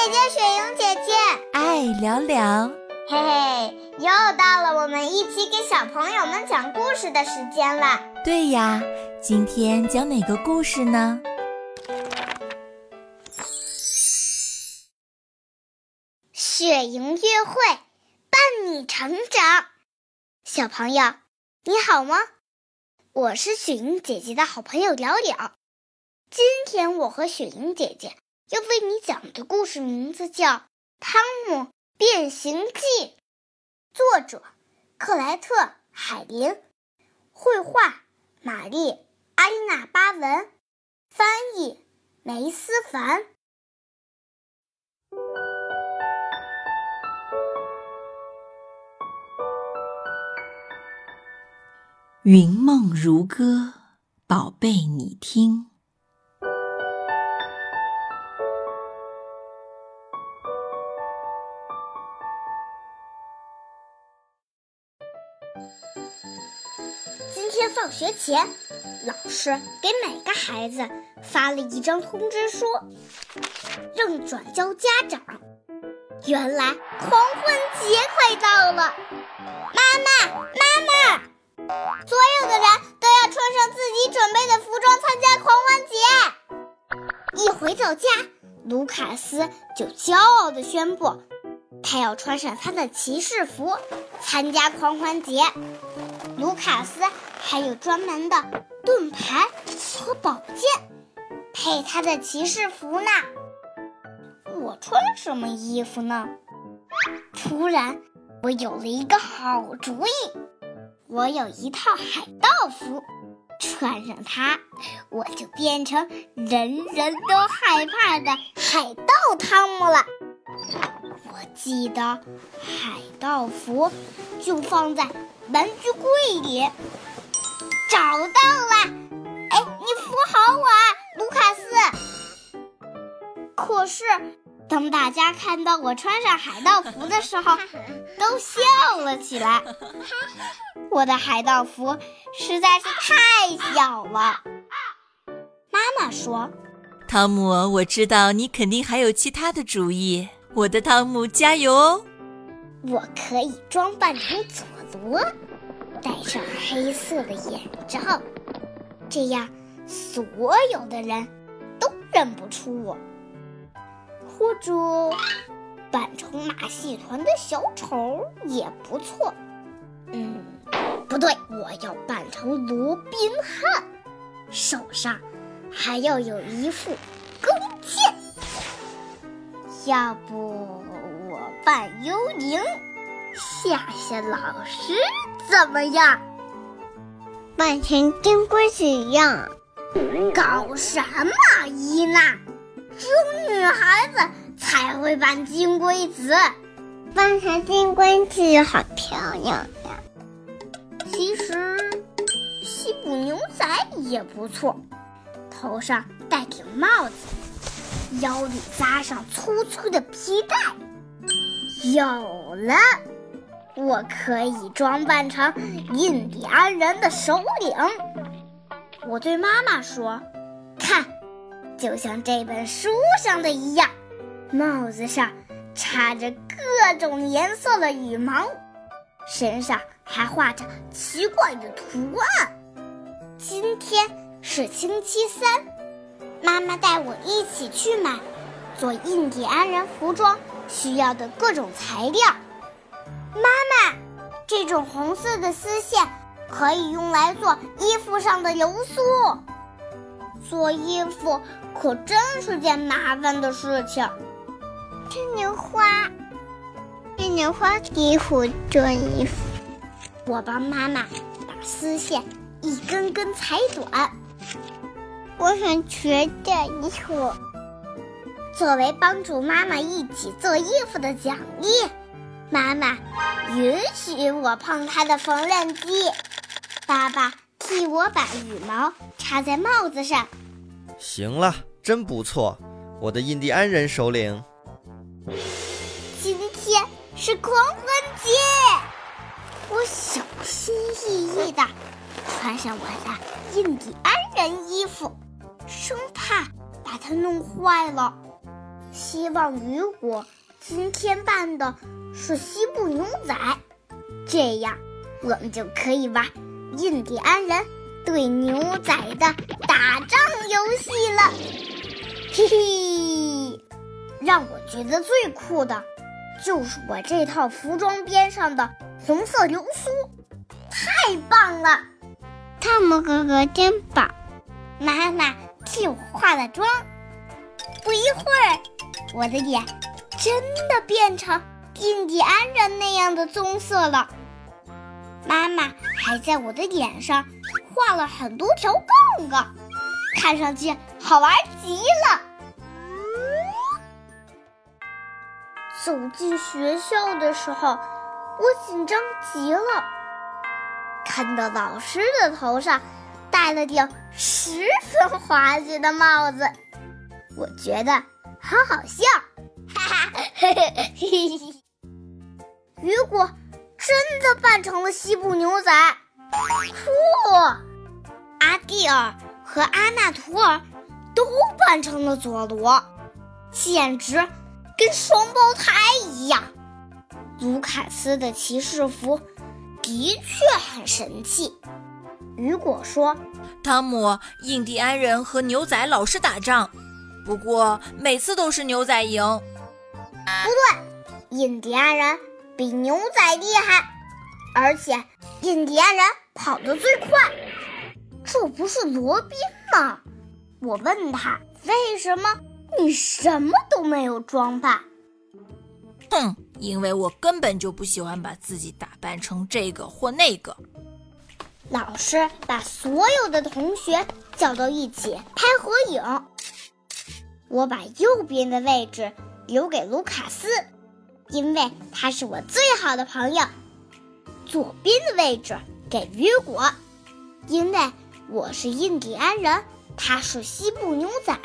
姐姐，雪莹姐姐，爱聊聊，嘿嘿，又到了我们一起给小朋友们讲故事的时间了。对呀，今天讲哪个故事呢？雪莹约会，伴你成长。小朋友，你好吗？我是雪莹姐姐的好朋友了了。今天我和雪莹姐姐要为你讲的故事名字叫《汤姆变形记》，作者克莱特·海林，绘画玛丽·阿丽娜·巴文，翻译梅思凡。云梦如歌，宝贝，你听。放学前，老师给每个孩子发了一张通知书，让转交家长。原来狂欢节快到了，妈妈，妈妈，所有的人都要穿上自己准备的服装参加狂欢节。一回到家，卢卡斯就骄傲地宣布，他要穿上他的骑士服参加狂欢节。卢卡斯还有专门的盾牌和宝剑，配他的骑士服呢。我穿什么衣服呢？突然，我有了一个好主意。我有一套海盗服，穿上它，我就变成人人都害怕的海盗汤姆了。我记得海盗服就放在。玩具柜里找到了，哎，你扶好我，卢卡斯。可是，当大家看到我穿上海盗服的时候，都笑了起来。我的海盗服实在是太小了。妈妈说：“汤姆，我知道你肯定还有其他的主意。我的汤姆，加油哦！”我可以装扮成佐罗，戴上黑色的眼罩，这样所有的人都认不出我。或者扮成马戏团的小丑也不错。嗯，不对，我要扮成罗宾汉，手上还要有一副。要不我扮幽灵？吓吓老师怎么样？扮成金龟子一样？搞什么，伊娜？只有女孩子才会扮金龟子。扮成金龟子好漂亮呀！其实，西部牛仔也不错。头上戴顶帽子，腰里扎上粗粗的皮带。有了。我可以装扮成印第安人的首领。我对妈妈说：“看，就像这本书上的一样，帽子上插着各种颜色的羽毛，身上还画着奇怪的图案。”今天是星期三，妈妈带我一起去买做印第安人服装需要的各种材料。妈妈，这种红色的丝线可以用来做衣服上的流苏。做衣服可真是件麻烦的事情。牵牛花，牵牛花衣服做衣服。我帮妈妈把丝线一根根裁短。我想学这衣服，作为帮助妈妈一起做衣服的奖励。妈妈允许我碰她的缝纫机，爸爸替我把羽毛插在帽子上。行了，真不错，我的印第安人首领。今天是狂欢节，我小心翼翼地穿上我的印第安人衣服，生怕把它弄坏了。希望雨果今天扮的是西部牛仔，这样我们就可以玩印第安人对牛仔的打仗游戏了。嘿嘿，让我觉得最酷的，就是我这套服装边上的红色流苏，太棒了！汤姆哥哥真棒，妈妈替我化了妆，不一会儿，我的脸真的变成印第安人那样的棕色了。妈妈还在我的脸上画了很多条杠杠，看上去好玩极了。走进学校的时候，我紧张极了，看到老师的头上戴了顶十分滑稽的帽子，我觉得很好笑。哈哈，嘿嘿嘿嘿。雨果真的扮成了西部牛仔，酷！阿蒂尔和阿纳图尔都扮成了佐罗，简直跟双胞胎一样。卢卡斯的骑士服的确很神气。雨果说：“汤姆，印第安人和牛仔老是打仗，不过每次都是牛仔赢。”不对，印第安人比牛仔厉害，而且印第安人跑得最快。这不是罗宾吗？我问他为什么你什么都没有装扮。哼，因为我根本就不喜欢把自己打扮成这个或那个。老师把所有的同学叫到一起拍合影，我把右边的位置。留给卢卡斯，因为他是我最好的朋友。左边的位置给雨果，因为我是印第安人，他是西部牛仔。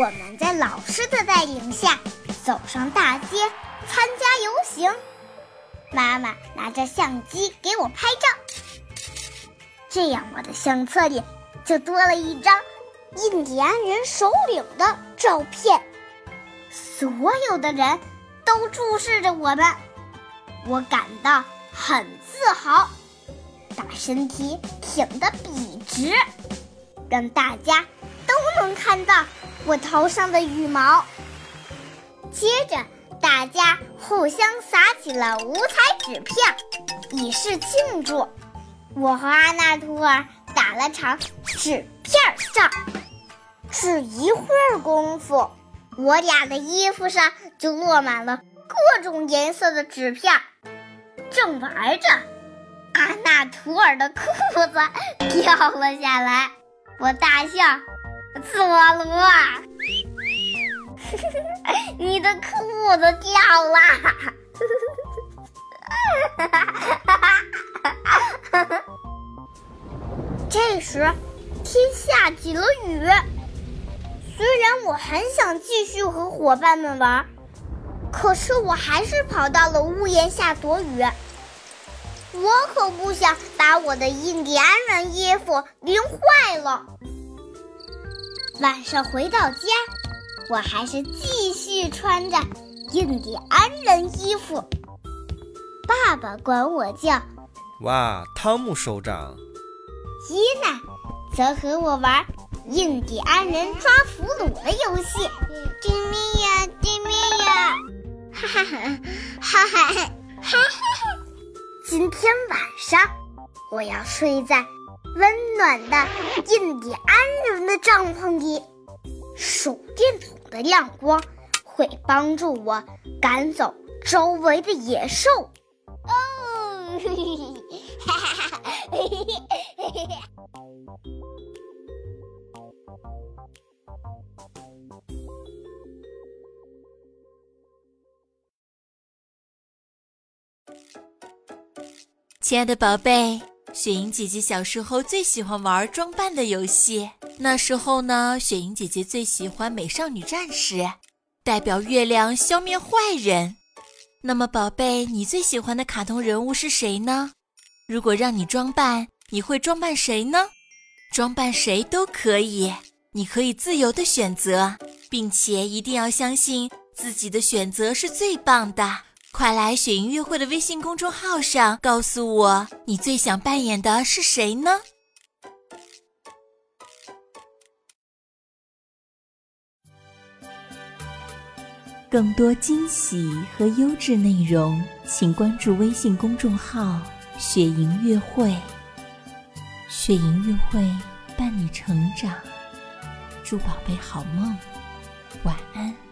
我们在老师的带领下走上大街，参加游行。妈妈拿着相机给我拍照，这样我的相册里就多了一张印第安人首领的照片。所有的人都注视着我们，我感到很自豪，把身体挺得笔直，让大家都能看到我头上的羽毛。接着，大家互相撒起了五彩纸片，以示庆祝。我和阿纳图尔打了场纸片仗，只一会儿功夫。我俩的衣服上就落满了各种颜色的纸片，正玩着，阿纳图尔的裤子掉了下来，我大笑：“佐罗，你的裤子掉了！” 这时，天下起了雨。虽然我很想继续和伙伴们玩，可是我还是跑到了屋檐下躲雨。我可不想把我的印第安人衣服淋坏了。晚上回到家，我还是继续穿着印第安人衣服。爸爸管我叫“哇，汤姆首长”，伊娜则和我玩。印第安人抓俘虏的游戏，救命呀！救命呀！哈哈哈哈哈哈！今天晚上我要睡在温暖的印第安人的帐篷里，手电筒的亮光会帮助我赶走周围的野兽。哦，哈哈哈，亲爱的宝贝，雪莹姐姐小时候最喜欢玩装扮的游戏。那时候呢，雪莹姐姐最喜欢美少女战士，代表月亮消灭坏人。那么，宝贝，你最喜欢的卡通人物是谁呢？如果让你装扮，你会装扮谁呢？装扮谁都可以，你可以自由的选择，并且一定要相信自己的选择是最棒的。快来雪莹约会的微信公众号上告诉我，你最想扮演的是谁呢？更多惊喜和优质内容，请关注微信公众号“雪莹乐会”。雪莹乐会伴你成长，祝宝贝好梦，晚安。